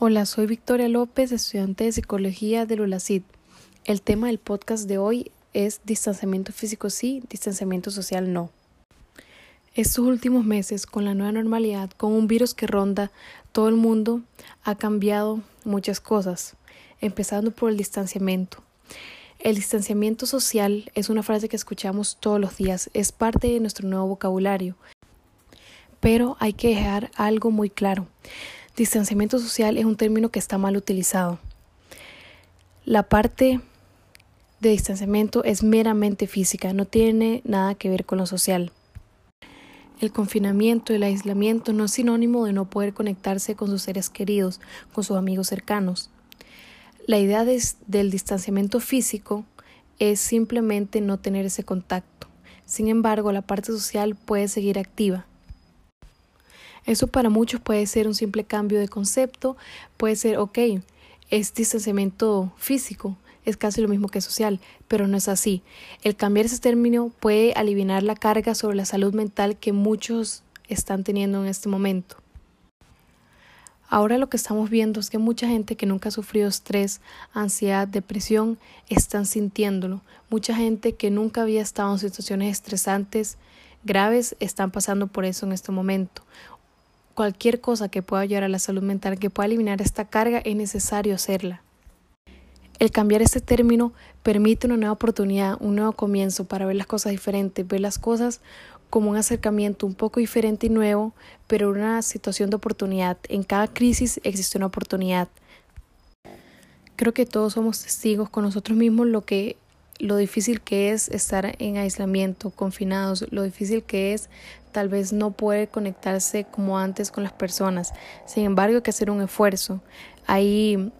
Hola, soy Victoria López, estudiante de Psicología de Lulacid. El tema del podcast de hoy es distanciamiento físico sí, distanciamiento social no. Estos últimos meses, con la nueva normalidad, con un virus que ronda todo el mundo, ha cambiado muchas cosas, empezando por el distanciamiento. El distanciamiento social es una frase que escuchamos todos los días, es parte de nuestro nuevo vocabulario. Pero hay que dejar algo muy claro. Distanciamiento social es un término que está mal utilizado. La parte de distanciamiento es meramente física, no tiene nada que ver con lo social. El confinamiento, el aislamiento no es sinónimo de no poder conectarse con sus seres queridos, con sus amigos cercanos. La idea del distanciamiento físico es simplemente no tener ese contacto. Sin embargo, la parte social puede seguir activa. Eso para muchos puede ser un simple cambio de concepto, puede ser, ok, es distanciamiento físico, es casi lo mismo que social, pero no es así. El cambiar ese término puede aliviar la carga sobre la salud mental que muchos están teniendo en este momento. Ahora lo que estamos viendo es que mucha gente que nunca ha sufrido estrés, ansiedad, depresión, están sintiéndolo. Mucha gente que nunca había estado en situaciones estresantes graves están pasando por eso en este momento cualquier cosa que pueda ayudar a la salud mental, que pueda eliminar esta carga, es necesario hacerla. El cambiar este término permite una nueva oportunidad, un nuevo comienzo para ver las cosas diferentes, ver las cosas como un acercamiento un poco diferente y nuevo, pero una situación de oportunidad. En cada crisis existe una oportunidad. Creo que todos somos testigos con nosotros mismos lo que lo difícil que es estar en aislamiento, confinados, lo difícil que es tal vez no poder conectarse como antes con las personas. Sin embargo, hay que hacer un esfuerzo. Hay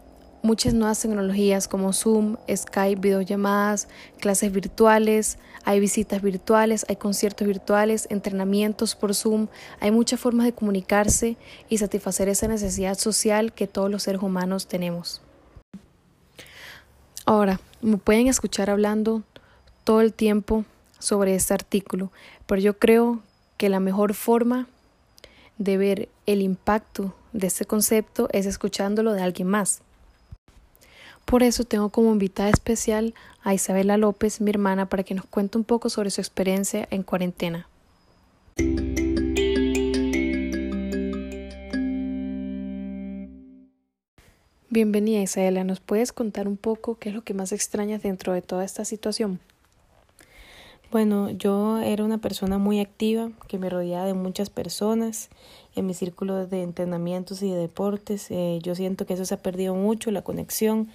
muchas nuevas tecnologías como Zoom, Skype, videollamadas, clases virtuales, hay visitas virtuales, hay conciertos virtuales, entrenamientos por Zoom, hay muchas formas de comunicarse y satisfacer esa necesidad social que todos los seres humanos tenemos. Ahora, me pueden escuchar hablando todo el tiempo sobre este artículo, pero yo creo que la mejor forma de ver el impacto de este concepto es escuchándolo de alguien más. Por eso tengo como invitada especial a Isabela López, mi hermana, para que nos cuente un poco sobre su experiencia en cuarentena. Bienvenida Isabela, ¿nos puedes contar un poco qué es lo que más extrañas dentro de toda esta situación? Bueno, yo era una persona muy activa, que me rodeaba de muchas personas en mi círculo de entrenamientos y de deportes. Eh, yo siento que eso se ha perdido mucho, la conexión.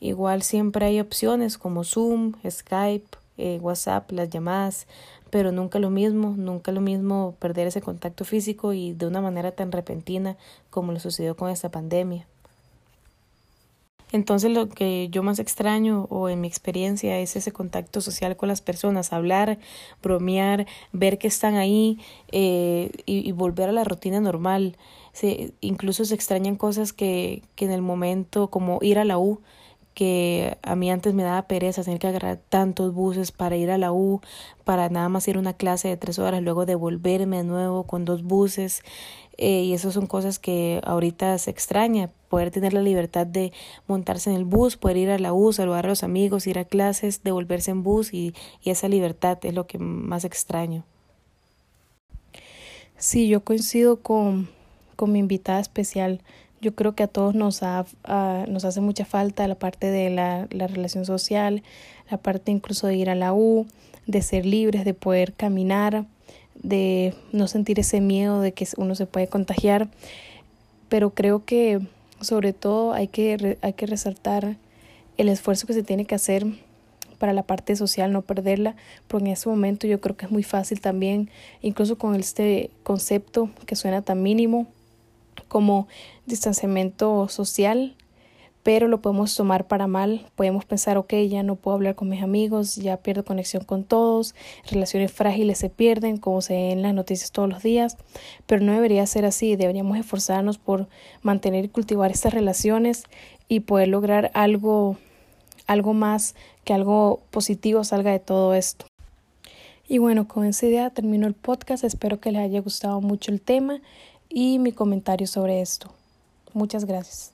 Igual siempre hay opciones como Zoom, Skype, eh, WhatsApp, las llamadas, pero nunca lo mismo, nunca lo mismo perder ese contacto físico y de una manera tan repentina como lo sucedió con esta pandemia. Entonces lo que yo más extraño o en mi experiencia es ese contacto social con las personas, hablar, bromear, ver que están ahí eh, y, volver a la rutina normal. Se, incluso se extrañan cosas que, que en el momento, como ir a la U, que a mí antes me daba pereza tener que agarrar tantos buses para ir a la U, para nada más ir a una clase de tres horas, luego devolverme de nuevo con dos buses. Eh, y eso son cosas que ahorita se extraña, poder tener la libertad de montarse en el bus, poder ir a la U, saludar a los amigos, ir a clases, devolverse en bus y, y esa libertad es lo que más extraño. Sí, yo coincido con, con mi invitada especial. Yo creo que a todos nos, ha, nos hace mucha falta la parte de la, la relación social, la parte incluso de ir a la U, de ser libres, de poder caminar de no sentir ese miedo de que uno se puede contagiar, pero creo que sobre todo hay que, hay que resaltar el esfuerzo que se tiene que hacer para la parte social, no perderla, porque en ese momento yo creo que es muy fácil también, incluso con este concepto que suena tan mínimo como distanciamiento social, pero lo podemos tomar para mal. Podemos pensar, ok, ya no puedo hablar con mis amigos, ya pierdo conexión con todos, relaciones frágiles se pierden, como se ve en las noticias todos los días, pero no debería ser así. Deberíamos esforzarnos por mantener y cultivar estas relaciones y poder lograr algo, algo más, que algo positivo salga de todo esto. Y bueno, con esa idea termino el podcast. Espero que les haya gustado mucho el tema y mi comentario sobre esto. Muchas gracias.